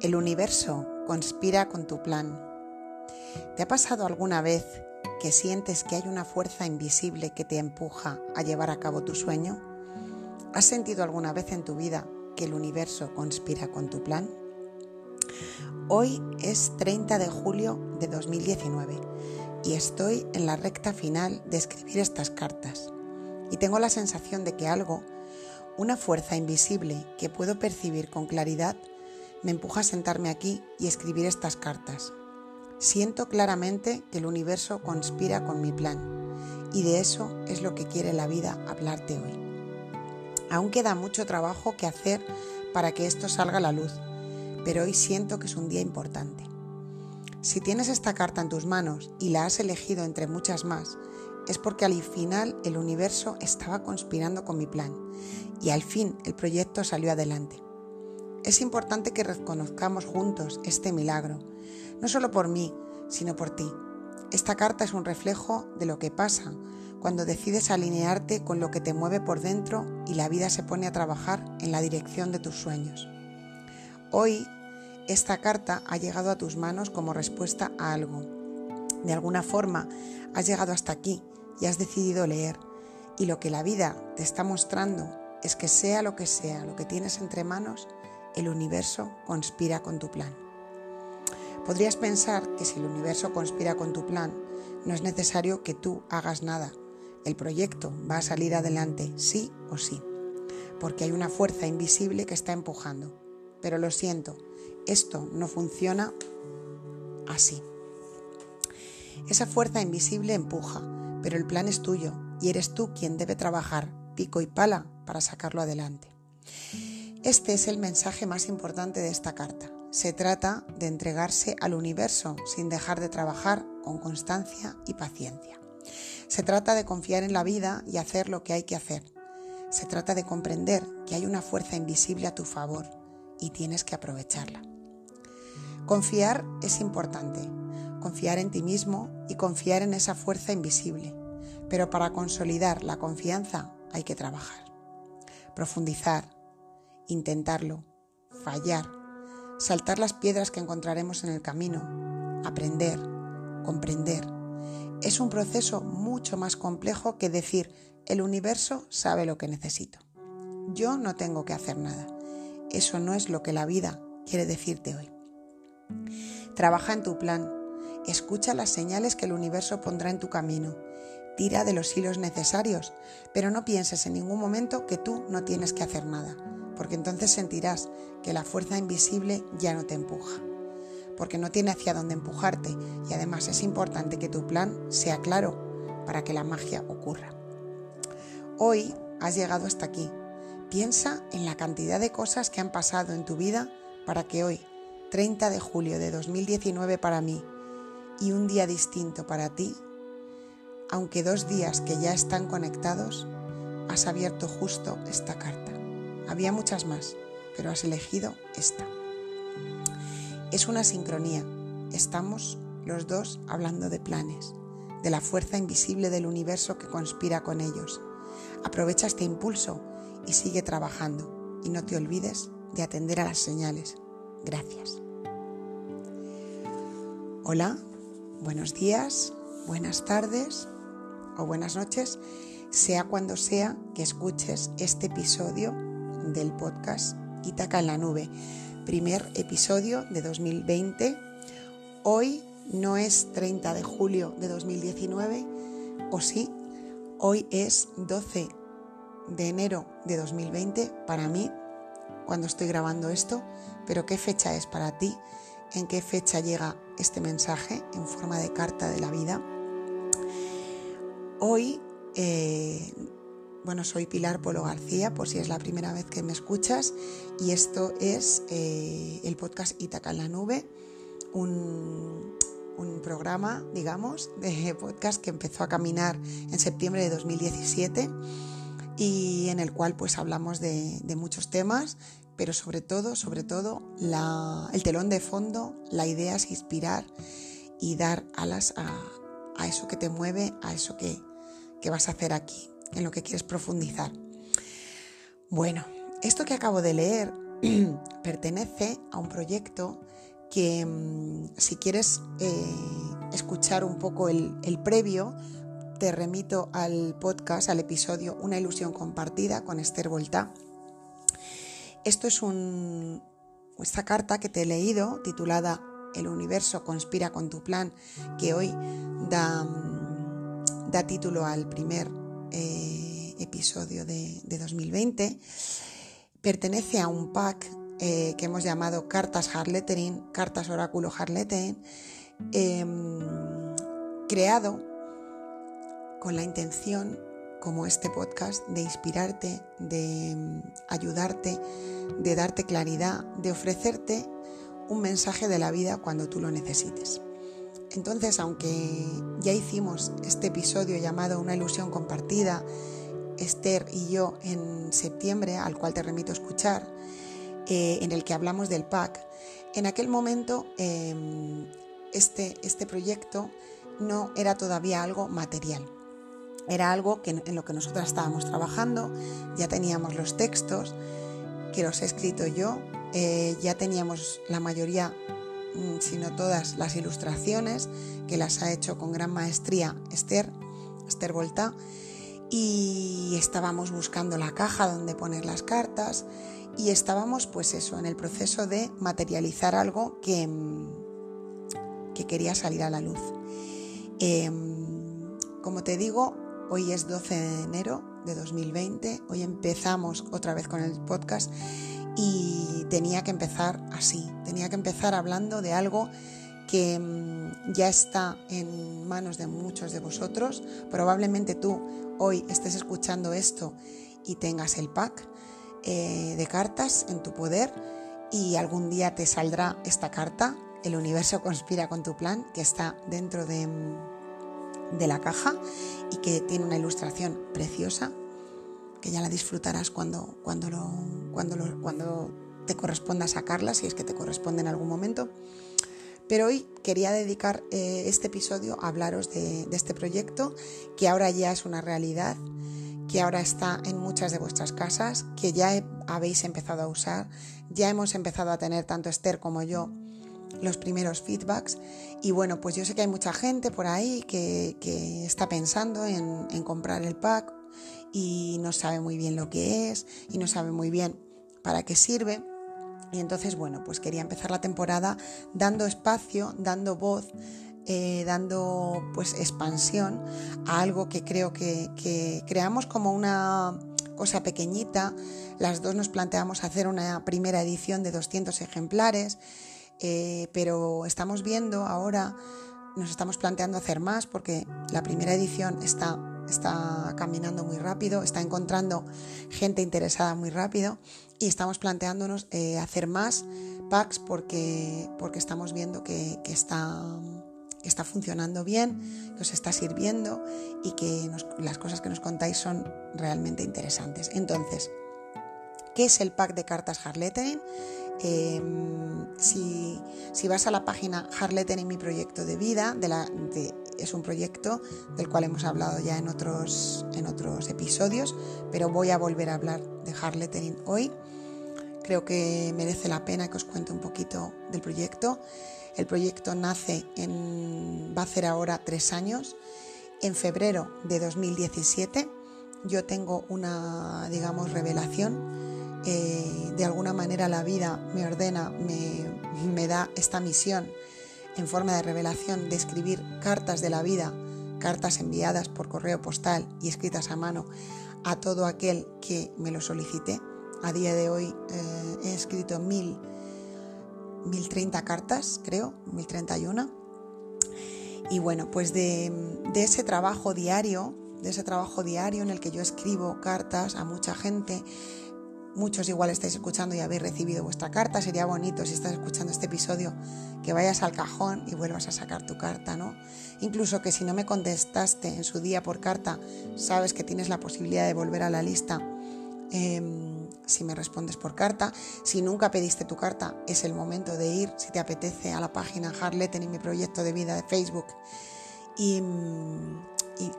El universo conspira con tu plan. ¿Te ha pasado alguna vez que sientes que hay una fuerza invisible que te empuja a llevar a cabo tu sueño? ¿Has sentido alguna vez en tu vida que el universo conspira con tu plan? Hoy es 30 de julio de 2019 y estoy en la recta final de escribir estas cartas. Y tengo la sensación de que algo, una fuerza invisible que puedo percibir con claridad, me empuja a sentarme aquí y escribir estas cartas. Siento claramente que el universo conspira con mi plan y de eso es lo que quiere la vida hablarte hoy. Aún queda mucho trabajo que hacer para que esto salga a la luz, pero hoy siento que es un día importante. Si tienes esta carta en tus manos y la has elegido entre muchas más, es porque al final el universo estaba conspirando con mi plan y al fin el proyecto salió adelante. Es importante que reconozcamos juntos este milagro, no solo por mí, sino por ti. Esta carta es un reflejo de lo que pasa cuando decides alinearte con lo que te mueve por dentro y la vida se pone a trabajar en la dirección de tus sueños. Hoy, esta carta ha llegado a tus manos como respuesta a algo. De alguna forma, has llegado hasta aquí y has decidido leer. Y lo que la vida te está mostrando es que sea lo que sea lo que tienes entre manos, el universo conspira con tu plan. Podrías pensar que si el universo conspira con tu plan, no es necesario que tú hagas nada. El proyecto va a salir adelante sí o sí, porque hay una fuerza invisible que está empujando. Pero lo siento, esto no funciona así. Esa fuerza invisible empuja, pero el plan es tuyo y eres tú quien debe trabajar pico y pala para sacarlo adelante. Este es el mensaje más importante de esta carta. Se trata de entregarse al universo sin dejar de trabajar con constancia y paciencia. Se trata de confiar en la vida y hacer lo que hay que hacer. Se trata de comprender que hay una fuerza invisible a tu favor y tienes que aprovecharla. Confiar es importante, confiar en ti mismo y confiar en esa fuerza invisible, pero para consolidar la confianza hay que trabajar, profundizar, intentarlo, fallar, saltar las piedras que encontraremos en el camino, aprender, comprender. Es un proceso mucho más complejo que decir el universo sabe lo que necesito. Yo no tengo que hacer nada. Eso no es lo que la vida quiere decirte hoy. Trabaja en tu plan, escucha las señales que el universo pondrá en tu camino, tira de los hilos necesarios, pero no pienses en ningún momento que tú no tienes que hacer nada porque entonces sentirás que la fuerza invisible ya no te empuja, porque no tiene hacia dónde empujarte y además es importante que tu plan sea claro para que la magia ocurra. Hoy has llegado hasta aquí. Piensa en la cantidad de cosas que han pasado en tu vida para que hoy, 30 de julio de 2019 para mí y un día distinto para ti, aunque dos días que ya están conectados, has abierto justo esta carta. Había muchas más, pero has elegido esta. Es una sincronía. Estamos los dos hablando de planes, de la fuerza invisible del universo que conspira con ellos. Aprovecha este impulso y sigue trabajando. Y no te olvides de atender a las señales. Gracias. Hola, buenos días, buenas tardes o buenas noches, sea cuando sea que escuches este episodio del podcast Itaca en la Nube, primer episodio de 2020. Hoy no es 30 de julio de 2019, o sí, hoy es 12 de enero de 2020 para mí, cuando estoy grabando esto, pero ¿qué fecha es para ti? ¿En qué fecha llega este mensaje en forma de carta de la vida? Hoy eh, bueno, soy Pilar Polo García, por si es la primera vez que me escuchas, y esto es eh, el podcast Itaca en la Nube, un, programa, digamos, de podcast que empezó a caminar en septiembre de 2017 y en el cual pues hablamos de, muchos temas, pero sobre todo, sobre todo, el telón de fondo, la idea es inspirar y dar alas a, eso que te mueve, a eso que, que vas a hacer aquí en lo que quieres profundizar. Bueno, esto que acabo de leer pertenece a un proyecto que mm, si quieres eh, escuchar un poco el, previo, te remito al podcast, al episodio Una ilusión compartida con Esther Volta. Esto es un, esta carta que te he leído titulada El universo conspira con tu plan, que hoy da, mm, da título al primer eh, episodio de, de 2020, pertenece a un pack eh, que hemos llamado cartas Harlettering, cartas oráculo Harlettering, em, creado con la intención, como este podcast, de inspirarte, de em, ayudarte, de darte claridad, de ofrecerte un mensaje de la vida cuando tú lo necesites. Entonces, aunque ya hicimos este episodio llamado Una ilusión compartida, Esther y yo en septiembre, al cual te remito a escuchar, eh, en el que hablamos del PAC. En aquel momento em, este, este proyecto no era todavía algo material. Era algo que, en lo que nosotras estábamos trabajando, ya teníamos los textos, que los he escrito yo, eh, ya teníamos la mayoría, mm, si no todas, las ilustraciones, que las ha hecho con gran maestría Esther, Esther Volta, y estábamos buscando la caja donde poner las cartas y estábamos pues eso, en el proceso de materializar algo que, mm, que quería salir a la luz. Em, como te digo, hoy es 12 de enero de 2020, hoy empezamos otra vez con el podcast y tenía que empezar así, tenía que empezar hablando de algo que mm, ya está en manos de muchos de vosotros. Probablemente tú hoy estés escuchando esto y tengas el pack eh, de cartas en tu poder y algún día te saldrá esta carta. El universo conspira con tu plan, que está dentro de, de la caja y que tiene una ilustración preciosa, que ya la disfrutarás cuando, cuando, lo, cuando, cuando te corresponda sacarla, si es que te corresponde en algún momento. Pero hoy quería dedicar eh, este episodio a hablaros de, este proyecto, que ahora ya es una realidad que ahora está en muchas de vuestras casas, que ya habéis empezado a usar, ya hemos empezado a tener tanto Esther como yo los primeros feedbacks y bueno, pues yo sé que hay mucha gente por ahí que, está pensando en, en comprar el pack y no sabe muy bien lo que es y no sabe muy bien para qué sirve. Y entonces, bueno, pues quería empezar la temporada dando espacio, dando voz eh, dando pues expansión a algo que creo que, creamos como una cosa pequeñita. Las dos nos planteamos hacer una primera edición de 200 ejemplares, eh, pero estamos viendo ahora, nos estamos planteando hacer más porque la primera edición está, está caminando muy rápido, está encontrando gente interesada muy rápido y estamos planteándonos eh, hacer más packs porque, porque estamos viendo que, que está está funcionando bien, que os está sirviendo y que las cosas que nos contáis son realmente interesantes. Entonces, ¿qué es el pack de cartas Harlettering? Em, si, vas a la página Harlettering mi proyecto de vida, de la, es un proyecto del cual hemos hablado ya en otros, en otros episodios, pero voy a volver a hablar de Harlettering hoy. Creo que merece la pena que os cuente un poquito del proyecto. El proyecto nace en, va a ser ahora tres años, en febrero de 2017. Yo tengo una, digamos, revelación. Eh, de alguna manera la vida me ordena, me, me da esta misión en forma de revelación de escribir cartas de la vida, cartas enviadas por correo postal y escritas a mano a todo aquel que me lo solicite. A día de hoy eh, he escrito mil 1030 cartas, creo, 1031. Y bueno, pues de, ese trabajo diario, de ese trabajo diario en el que yo escribo cartas a mucha gente, muchos igual estáis escuchando y habéis recibido vuestra carta, sería bonito si estás escuchando este episodio que vayas al cajón y vuelvas a sacar tu carta, ¿no? Incluso que si no me contestaste en su día por carta, sabes que tienes la posibilidad de volver a la lista. Em, si me respondes por carta. Si nunca pediste tu carta, es el momento de ir, si te apetece, a la página Harletten y mi proyecto de vida de Facebook y,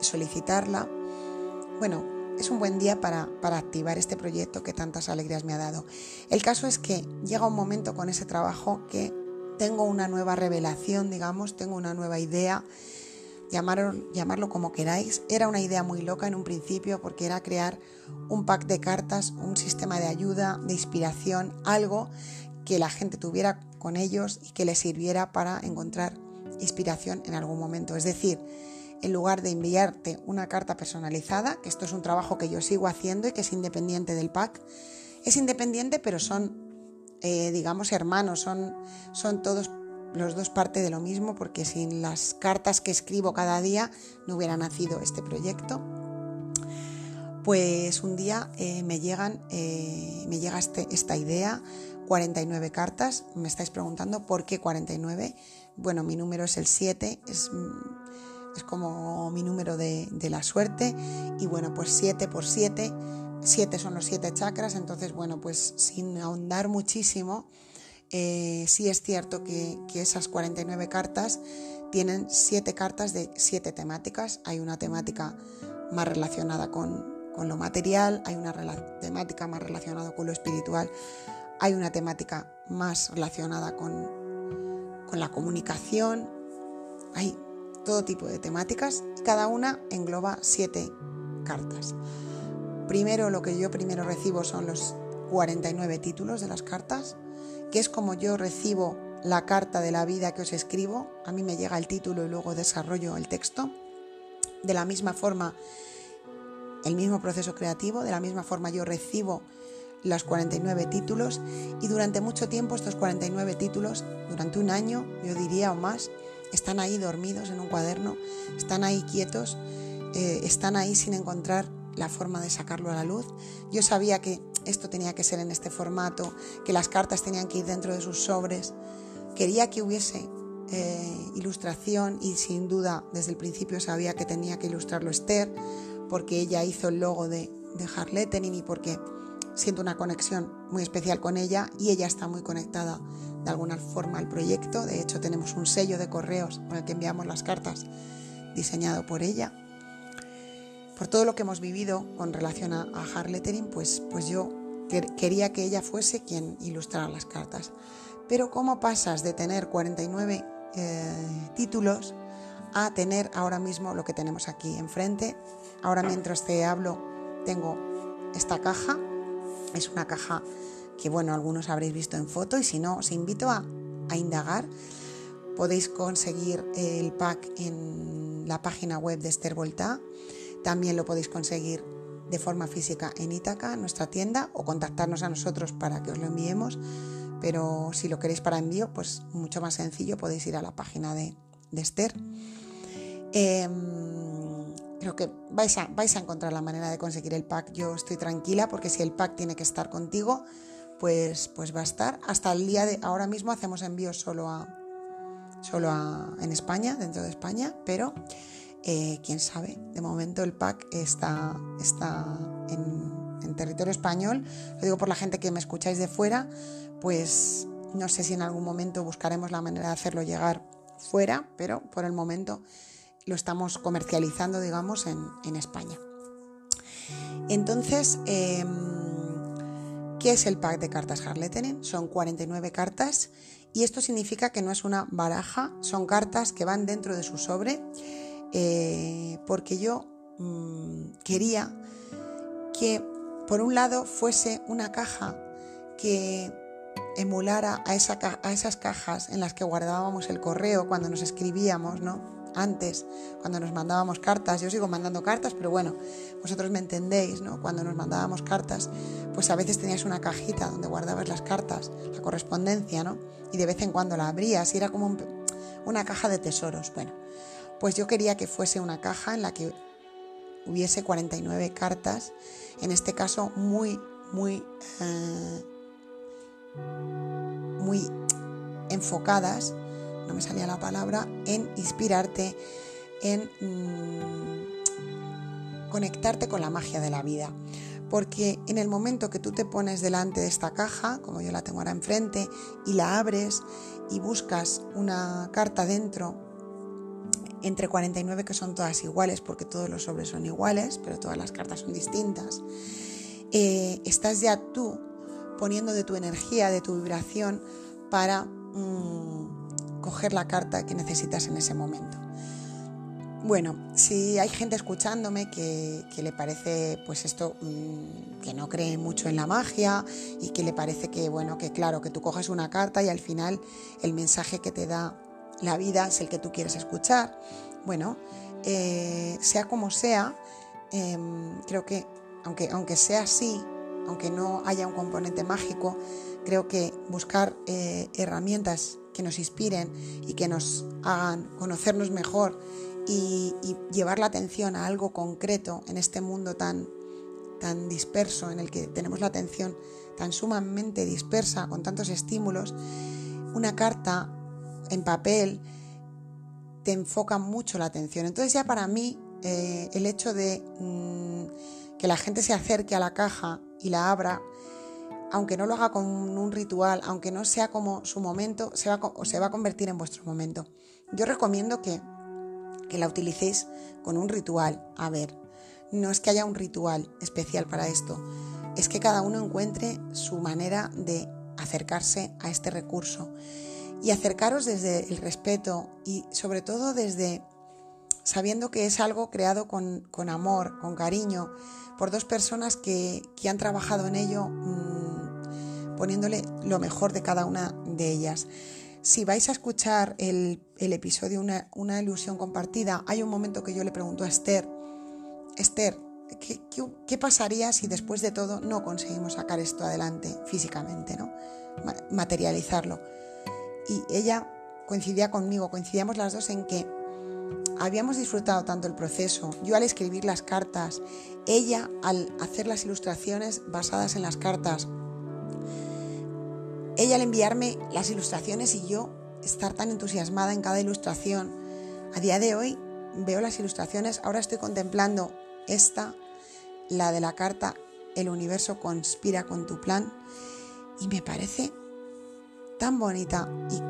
solicitarla. Bueno, es un buen día para, para, activar este proyecto que tantas alegrías me ha dado. El caso es que llega un momento con ese trabajo que tengo una nueva revelación, digamos, tengo una nueva idea, llamarlo, llamarlo como queráis. Era una idea muy loca en un principio porque era crear un pack de cartas, un sistema de ayuda, de inspiración, algo que la gente tuviera con ellos y que les sirviera para encontrar inspiración en algún momento. Es decir, en lugar de enviarte una carta personalizada, que esto es un trabajo que yo sigo haciendo y que es independiente del pack, es independiente pero son, eh, digamos, hermanos, son, son todos los dos parte de lo mismo porque sin las cartas que escribo cada día no hubiera nacido este proyecto. Pues un día eh, me llegan, eh, me llega este, esta idea, 49 cartas. Me estáis preguntando por qué 49. Bueno, mi número es el 7, es, es como mi número de, de, la suerte. Y bueno, pues 7 por 7, 7 son los 7 chakras. Entonces, bueno, pues sin ahondar muchísimo, eh, sí es cierto que, que, esas 49 cartas tienen 7 cartas de 7 temáticas. Hay una temática más relacionada con, con lo material, hay una temática más relacionada con lo espiritual, hay una temática más relacionada con, con la comunicación, hay todo tipo de temáticas y cada una engloba siete cartas. Primero lo que yo primero recibo son los 49 títulos de las cartas, que es como yo recibo la carta de la vida que os escribo, a mí me llega el título y luego desarrollo el texto. De la misma forma, el mismo proceso creativo, de la misma forma yo recibo los 49 títulos y durante mucho tiempo estos 49 títulos, durante un año, yo diría o más, están ahí dormidos en un cuaderno, están ahí quietos, eh, están ahí sin encontrar la forma de sacarlo a la luz. Yo sabía que esto tenía que ser en este formato, que las cartas tenían que ir dentro de sus sobres. Quería que hubiese eh, ilustración y sin duda desde el principio sabía que tenía que ilustrarlo Esther porque ella hizo el logo de, de Harlettening y porque siento una conexión muy especial con ella y ella está muy conectada de alguna forma al proyecto. De hecho, tenemos un sello de correos con el que enviamos las cartas diseñado por ella. Por todo lo que hemos vivido con relación a, a pues, pues yo quería que ella fuese quien ilustrara las cartas. Pero ¿cómo pasas de tener 49 eh, títulos a tener ahora mismo lo que tenemos aquí enfrente? Ahora mientras te hablo tengo esta caja es una caja que, bueno, algunos habréis visto en foto y si no, os invito a, indagar. Podéis conseguir el pack en la página web de Esther Volta. También lo podéis conseguir de forma física en Ítaca, nuestra tienda, o contactarnos a nosotros para que os lo enviemos. Pero si lo queréis para envío, pues mucho más sencillo, podéis ir a la página de, Esther. Em, creo que vais a, vais a encontrar la manera de conseguir el pack. Yo estoy tranquila porque si el pack tiene que estar contigo, pues, pues va a estar. Hasta el día de ahora mismo hacemos envíos solo a solo a, en España, dentro de España, pero eh, quién sabe, de momento el pack está, está en, en territorio español. Lo digo por la gente que me escucháis de fuera, pues no sé si en algún momento buscaremos la manera de hacerlo llegar fuera, pero por el momento lo estamos comercializando, digamos, en, España. Entonces, em, ¿qué es el pack de cartas Harlettenen? Son 49 cartas y esto significa que no es una baraja, son cartas que van dentro de su sobre, eh, porque yo mm, quería que, por un lado, fuese una caja que emulara a, a esas cajas en las que guardábamos el correo cuando nos escribíamos, ¿no? Antes, cuando nos mandábamos cartas, yo sigo mandando cartas, pero bueno, vosotros me entendéis, ¿no? Cuando nos mandábamos cartas, pues a veces tenías una cajita donde guardabas las cartas, la correspondencia, ¿no? Y de vez en cuando la abrías y era como una caja de tesoros. Bueno, pues yo quería que fuese una caja en la que hubiese 49 cartas, en este caso muy, muy, eh, muy enfocadas no me salía la palabra, en inspirarte, en mm, conectarte con la magia de la vida. Porque en el momento que tú te pones delante de esta caja, como yo la tengo ahora enfrente, y la abres y buscas una carta dentro, entre 49 que son todas iguales porque todos los sobres son iguales, pero todas las cartas son distintas. Eh, estás ya tú poniendo de tu energía, de tu vibración para mm, coger la carta que necesitas en ese momento. Bueno, si hay gente escuchándome que, le parece, pues esto, mm, que no cree mucho en la magia y que le parece que, bueno, que claro, que tú coges una carta y al final el mensaje que te da la vida es el que tú quieres escuchar. Bueno, eh, sea como sea, em, creo que aunque, aunque sea así, aunque no haya un componente mágico, creo que buscar eh, herramientas que nos inspiren y que nos hagan conocernos mejor y, llevar la atención a algo concreto en este mundo tan, tan disperso, en el que tenemos la atención tan sumamente dispersa, con tantos estímulos, una carta en papel te enfoca mucho la atención. Entonces ya para mí eh, el hecho de mm, que la gente se acerque a la caja y la abra, aunque no lo haga con un ritual, aunque no sea como su momento, se va, se va a convertir en vuestro momento. Yo recomiendo que que la utilicéis con un ritual. A ver, no es que haya un ritual especial para esto, es que cada uno encuentre su manera de acercarse a este recurso y acercaros desde el respeto y sobre todo desde sabiendo que es algo creado con, amor, con cariño, por dos personas que, han trabajado en ello mm, poniéndole lo mejor de cada una de ellas. Si vais a escuchar el, episodio una, una, ilusión compartida, hay un momento que yo le pregunto a Esther, Esther, ¿qué, pasaría si después de todo no conseguimos sacar esto adelante físicamente, ¿no? materializarlo? Y ella coincidía conmigo, coincidíamos las dos en que habíamos disfrutado tanto el proceso, yo al escribir las cartas, ella al hacer las ilustraciones basadas en las cartas, ella al enviarme las ilustraciones y yo estar tan entusiasmada en cada ilustración. A día de hoy veo las ilustraciones, ahora estoy contemplando esta, la de la carta El universo conspira con tu plan y me parece tan bonita y,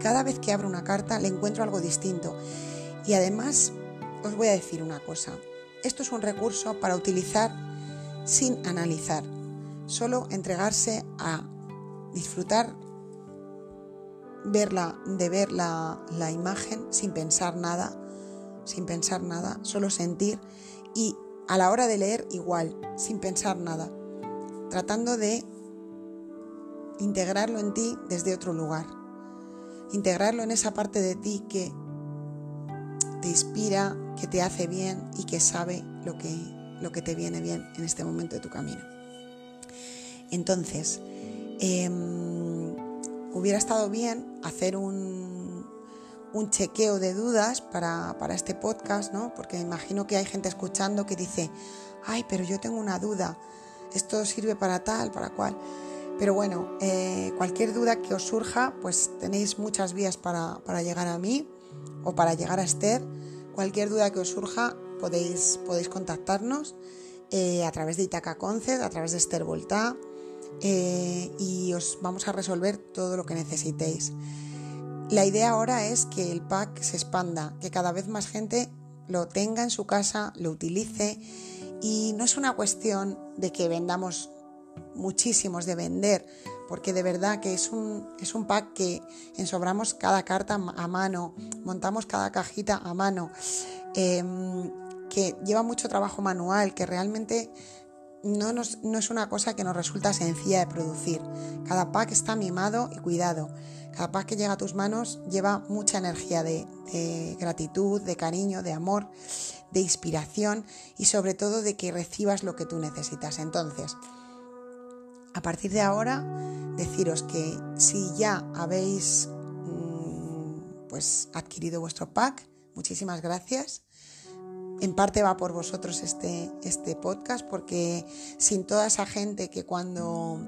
cada vez que abro una carta le encuentro algo distinto. Y además os voy a decir una cosa, esto es un recurso para utilizar sin analizar, solo entregarse a disfrutar verla, de ver la, la imagen sin pensar nada, sin pensar nada, solo sentir y a la hora de leer igual, sin pensar nada, tratando de integrarlo en ti desde otro lugar, integrarlo en esa parte de ti que te inspira, que te hace bien y que sabe lo que, lo que te viene bien en este momento de tu camino. Entonces, Em, hubiera estado bien hacer un, chequeo de dudas para, este podcast, ¿no? Porque imagino que hay gente escuchando que dice, ay, pero yo tengo una duda, esto sirve para tal, para cual. Pero bueno, eh, cualquier duda que os surja, pues tenéis muchas vías para, llegar a mí o para llegar a Esther. Cualquier duda que os surja, podéis, podéis contactarnos eh, a través de Itaca Concept, a través de Esther Volta, eh, y os vamos a resolver todo lo que necesitéis. La idea ahora es que el pack se expanda, que cada vez más gente lo tenga en su casa, lo utilice y no es una cuestión de que vendamos muchísimos de vender, porque de verdad que es un, es un pack que ensobramos cada carta a mano, montamos cada cajita a mano, em, que lleva mucho trabajo manual, que realmente no, es una cosa que nos resulta sencilla de producir. Cada pack está mimado y cuidado. Cada pack que llega a tus manos lleva mucha energía de, gratitud, de cariño, de amor, de inspiración y sobre todo de que recibas lo que tú necesitas. Entonces, a partir de ahora, deciros que si ya habéis mm, pues adquirido vuestro pack, muchísimas gracias en parte va por vosotros este, este podcast, porque sin toda esa gente que cuando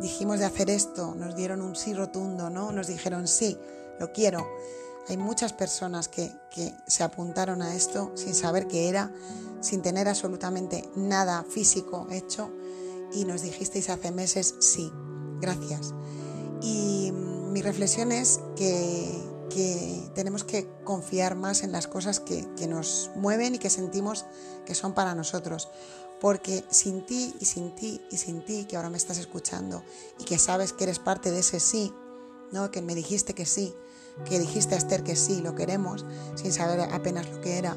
dijimos de hacer esto nos dieron un sí rotundo, ¿no? Nos dijeron sí, lo quiero. Hay muchas personas que, que se apuntaron a esto sin saber qué era, sin tener absolutamente nada físico hecho y nos dijisteis hace meses sí, gracias. Y mi reflexión es que que tenemos que confiar más en las cosas que, que nos mueven y que sentimos que son para nosotros. Porque sin ti y sin ti y sin ti, que ahora me estás escuchando y que sabes que eres parte de ese sí, ¿no? que me dijiste que sí, que dijiste a Esther que sí, lo queremos, sin saber apenas lo que era,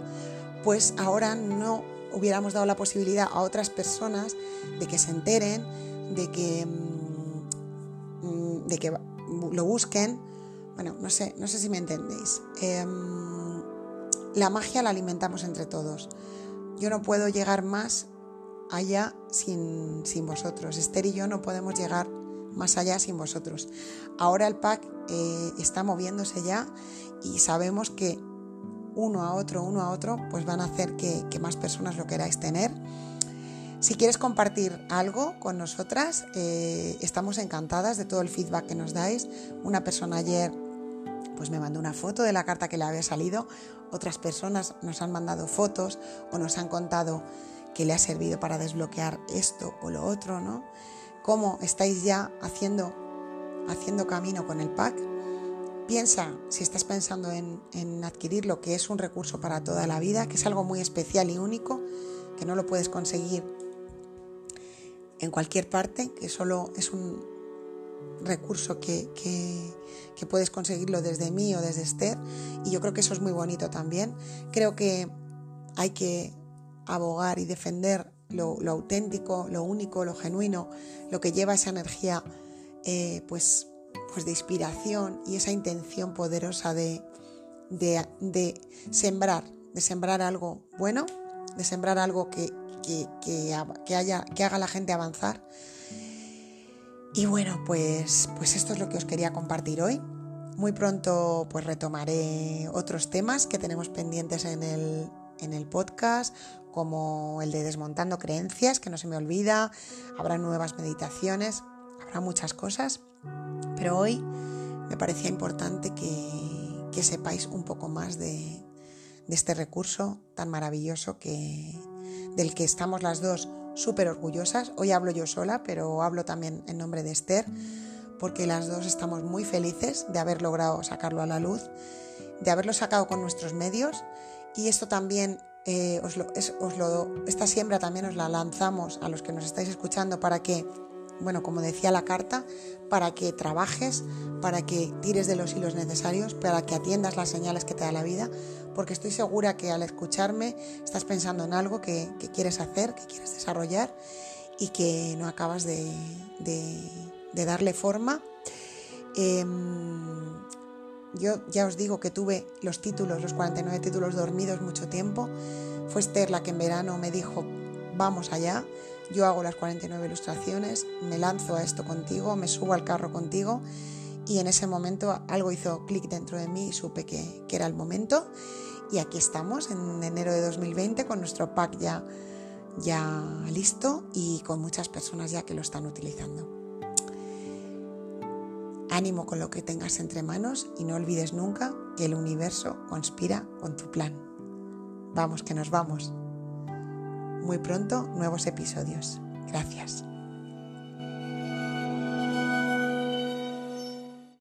pues ahora no hubiéramos dado la posibilidad a otras personas de que se enteren, de que, mm, de que lo busquen. Bueno, no sé, no sé si me entendéis. Em, la magia la alimentamos entre todos. Yo no puedo llegar más allá sin, sin vosotros. Esther y yo no podemos llegar más allá sin vosotros. Ahora el pack eh, está moviéndose ya y sabemos que uno a otro, uno a otro, pues van a hacer que, más personas lo queráis tener. Si quieres compartir algo con nosotras, eh, estamos encantadas de todo el feedback que nos dais. Una persona ayer pues me mandó una foto de la carta que le había salido, otras personas nos han mandado fotos o nos han contado que le ha servido para desbloquear esto o lo otro, ¿no? Cómo estáis ya haciendo, haciendo camino con el pack Piensa, si estás pensando en, adquirirlo, que es un recurso para toda la vida, que es algo muy especial y único, que no lo puedes conseguir en cualquier parte, que solo es un recurso que, que, puedes conseguirlo desde mí o desde Esther. Y yo creo que eso es muy bonito también. Creo que hay que abogar y defender lo, auténtico, lo único, lo genuino, lo que lleva esa energía, eh, pues pues de inspiración y esa intención poderosa de, de, sembrar, de sembrar algo bueno, de sembrar algo que, que, haya, que haga la gente avanzar. Y bueno, pues, pues esto es lo que os quería compartir hoy. Muy pronto pues retomaré otros temas que tenemos pendientes en el, en el podcast, como el de desmontando creencias, que no se me olvida, habrá nuevas meditaciones, habrá muchas cosas. Pero hoy me parecía importante que, que sepáis un poco más de, de, este recurso tan maravilloso que, del que estamos las dos súper orgullosas. Hoy hablo yo sola, pero hablo también en nombre de Esther, porque las dos estamos muy felices de haber logrado sacarlo a la luz, de haberlo sacado con nuestros medios y esto también eh, os lo, lo, esta siembra también os la lanzamos a los que nos estáis escuchando para que bueno, como decía la carta, para que trabajes, para que tires de los hilos necesarios, para que atiendas las señales que te da la vida, porque estoy segura que al escucharme estás pensando en algo que, quieres hacer, que quieres desarrollar y que no acabas de, darle forma. Em, yo ya os digo que tuve los títulos, los 49 títulos dormidos mucho tiempo. Fue Esther la que en verano me dijo, vamos allá. Yo hago las 49 ilustraciones, me lanzo a esto contigo, me subo al carro contigo y en ese momento algo hizo clic dentro de mí y supe que, era el momento. Y aquí estamos en enero de 2020 con nuestro pack ya, ya listo y con muchas personas ya que lo están utilizando. Ánimo con lo que tengas entre manos y no olvides nunca que el universo conspira con tu plan. Vamos, que nos vamos muy pronto nuevos episodios. Gracias.